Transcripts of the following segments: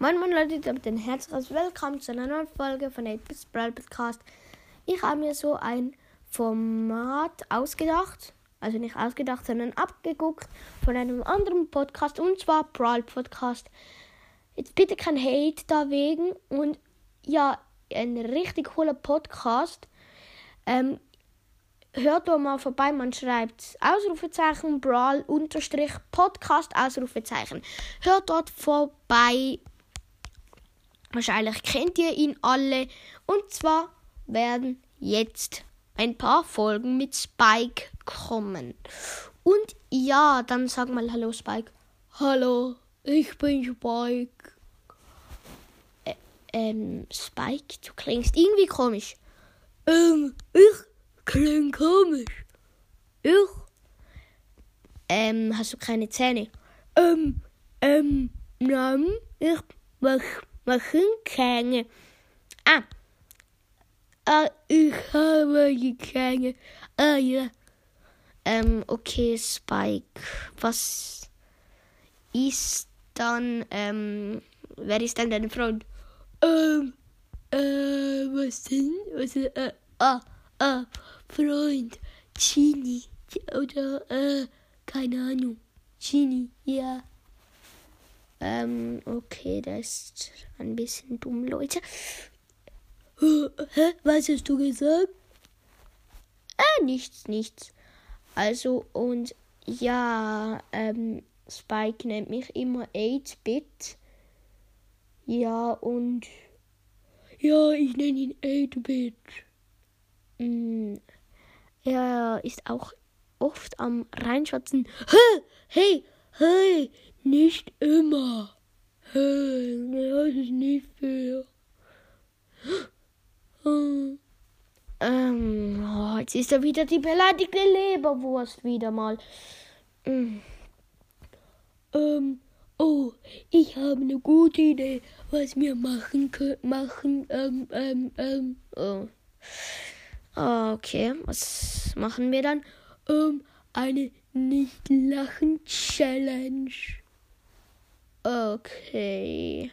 Moin Moin Leute, damit ein Herz raus. Willkommen zu einer neuen Folge von 8 Bits Brawl Podcast. Ich habe mir so ein Format ausgedacht, also nicht ausgedacht, sondern abgeguckt von einem anderen Podcast und zwar Brawl Podcast. Jetzt bitte kein Hate da wegen und ja, ein richtig cooler Podcast. Ähm, hört doch mal vorbei, man schreibt Ausrufezeichen Brawl unterstrich Podcast Ausrufezeichen. Hört dort vorbei. Wahrscheinlich kennt ihr ihn alle. Und zwar werden jetzt ein paar Folgen mit Spike kommen. Und ja, dann sag mal Hallo Spike. Hallo, ich bin Spike. Ä ähm, Spike, du klingst irgendwie komisch. Ähm, ich klinge komisch. Ich? Ähm, hast du keine Zähne? Ähm, ähm, nein, ich mach, machen keine. Ah. Ah, ich habe keine. Ja. Ähm, okay, Spike. Was ist dann, ähm, wer ist dann dein Freund? Ähm, äh, was denn? Was, äh, ah, ah, Freund. Chini. Oder, äh, keine Ahnung. Chini, ja. Ähm, okay, das ist ein bisschen dumm, Leute. Hä? Was hast du gesagt? Äh, nichts, nichts. Also, und ja, ähm, Spike nennt mich immer 8-Bit. Ja, und ja, ich nenne ihn 8-Bit. Mm, er ist auch oft am Reinschwatzen. Hä? Hey, hey, nicht immer. Hey, das ist nicht fair. Ähm, oh, jetzt ist er wieder die beleidigte Leberwurst wieder mal. Mm. Ähm, oh, ich habe eine gute Idee, was wir machen können. Machen, ähm, ähm, ähm, oh. Okay, was machen wir dann? Ähm, eine Nicht-Lachen-Challenge. Okay.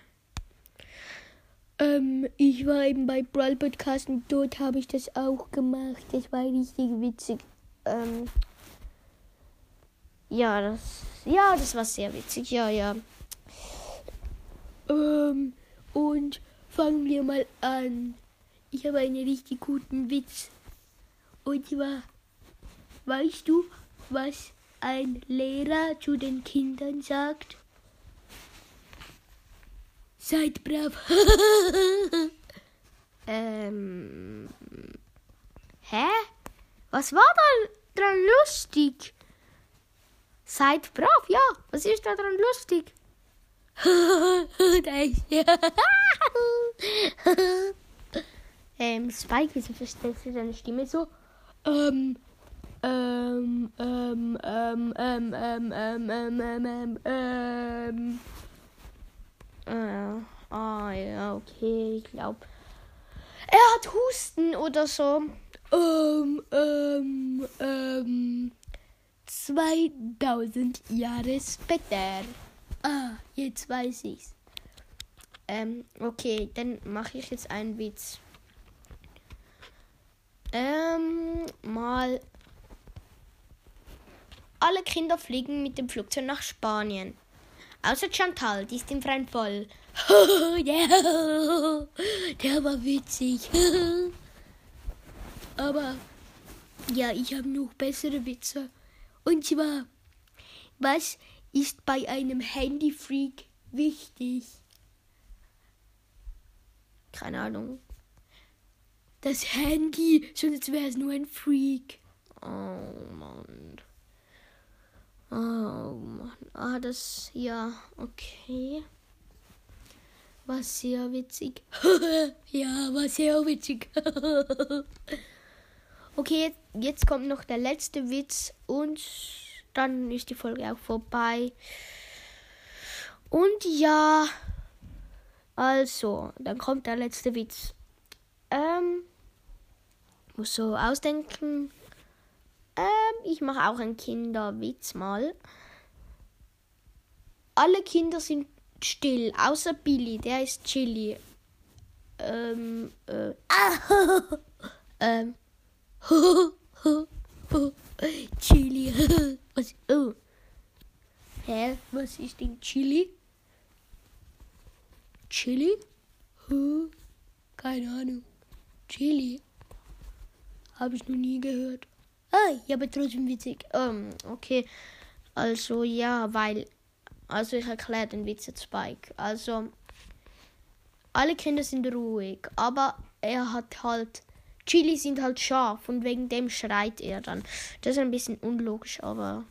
Ähm, ich war eben bei Brawl Podcast und dort habe ich das auch gemacht. Das war richtig witzig. Ähm, ja, das, ja, das war sehr witzig. Ja, ja. Ähm, und fangen wir mal an. Ich habe einen richtig guten Witz. Und zwar, weißt du, was ein Lehrer zu den Kindern sagt? Seid brav. ähm. Hä? Was war da dran lustig? Seid brav, ja. Was ist da dran lustig? ähm, Spike, wieso verstellst du deine Stimme so? Ähm, ähm, ähm, ähm, ähm, ähm, ähm, ähm, ähm, ähm, ähm, ah, ja, okay, ich glaube. Er hat Husten oder so. Ähm, ähm, ähm, 2000 Jahre später. Ah, jetzt weiß ich's. Ähm, okay, dann mache ich jetzt einen Witz. Ähm, mal. Alle Kinder fliegen mit dem Flugzeug nach Spanien. Außer Chantal, die ist im freien Fall. der, der war witzig. Aber ja, ich habe noch bessere Witze. Und zwar, was ist bei einem Handyfreak wichtig? Keine Ahnung. Das Handy, sonst wäre es nur ein Freak. Oh Mann. Oh Mann. Ah, das, ja, okay. War sehr witzig. ja, war sehr witzig. okay, jetzt, jetzt kommt noch der letzte Witz und dann ist die Folge auch vorbei. Und ja, also, dann kommt der letzte Witz. Ähm, muss so ausdenken. Ähm, ich mache auch einen Kinderwitz mal. Alle Kinder sind still, außer Billy, der ist Chili. Ähm, äh, ah, ähm, Chili. Was, oh. Hä, was ist denn Chili? Chili? Huh? Keine Ahnung. Chili? Habe ich noch nie gehört. Ah, ja, aber trotzdem witzig. Ähm, okay. Also, ja, weil. Also, ich erkläre den Witz jetzt Spike. Also, alle Kinder sind ruhig, aber er hat halt. Chili sind halt scharf und wegen dem schreit er dann. Das ist ein bisschen unlogisch, aber.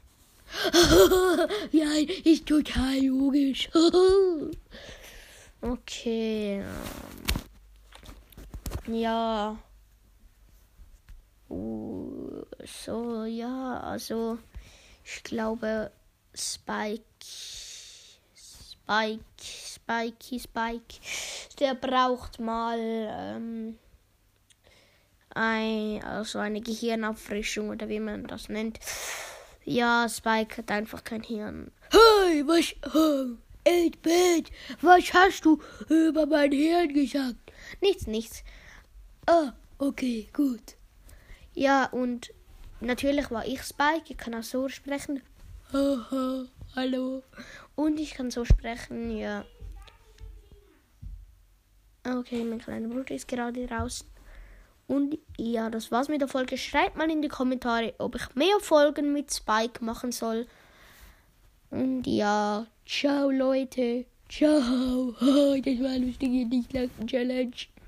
ja, ist total logisch. okay. Ja. Uh, so, ja, also ich glaube Spike, Spike, Spikey, Spike, der braucht mal ähm, ein, also eine Gehirnauffrischung oder wie man das nennt. Ja, Spike hat einfach kein Hirn. Hey, was, oh, 8-Bit, was hast du über mein Hirn gesagt? Nichts, nichts. Ah, okay, gut. Ja, und natürlich war ich Spike. Ich kann auch so sprechen. Hallo. Und ich kann so sprechen, ja. Okay, mein kleiner Bruder ist gerade raus. Und ja, das war's mit der Folge. Schreibt mal in die Kommentare, ob ich mehr Folgen mit Spike machen soll. Und ja, ciao Leute. Ciao. Das war lustige Nicht-Lachen-Challenge.